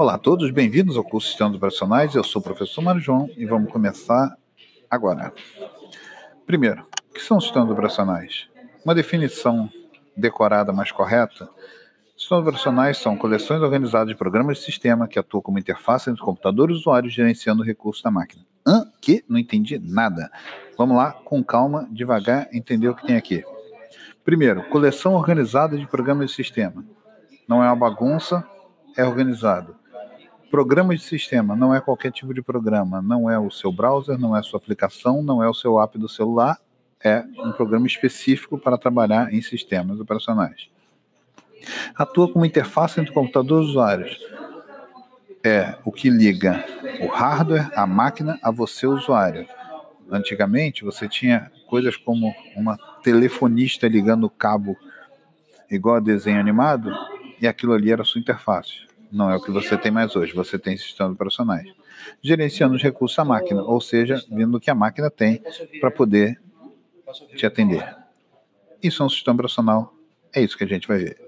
a todos, bem-vindos ao curso Sistemas Operacionais. Eu sou o professor Mário João e vamos começar agora. Primeiro, o que são sistemas operacionais? Uma definição decorada mais correta: sistemas operacionais são coleções organizadas de programas de sistema que atuam como interface entre computador e usuário, gerenciando o recurso da máquina. Hã? Que? Não entendi nada. Vamos lá, com calma, devagar, entender o que tem aqui. Primeiro, coleção organizada de programas de sistema. Não é uma bagunça, é organizado. Programa de sistema não é qualquer tipo de programa, não é o seu browser, não é a sua aplicação, não é o seu app do celular, é um programa específico para trabalhar em sistemas operacionais. Atua como interface entre computadores e usuários. É o que liga o hardware, a máquina, a você, usuário. Antigamente, você tinha coisas como uma telefonista ligando o cabo igual a desenho animado, e aquilo ali era a sua interface. Não é o que você tem mais hoje, você tem sistemas operacionais. Gerenciando os recursos da máquina, ou seja, vendo o que a máquina tem para poder te atender. Isso é um sistema operacional, é isso que a gente vai ver.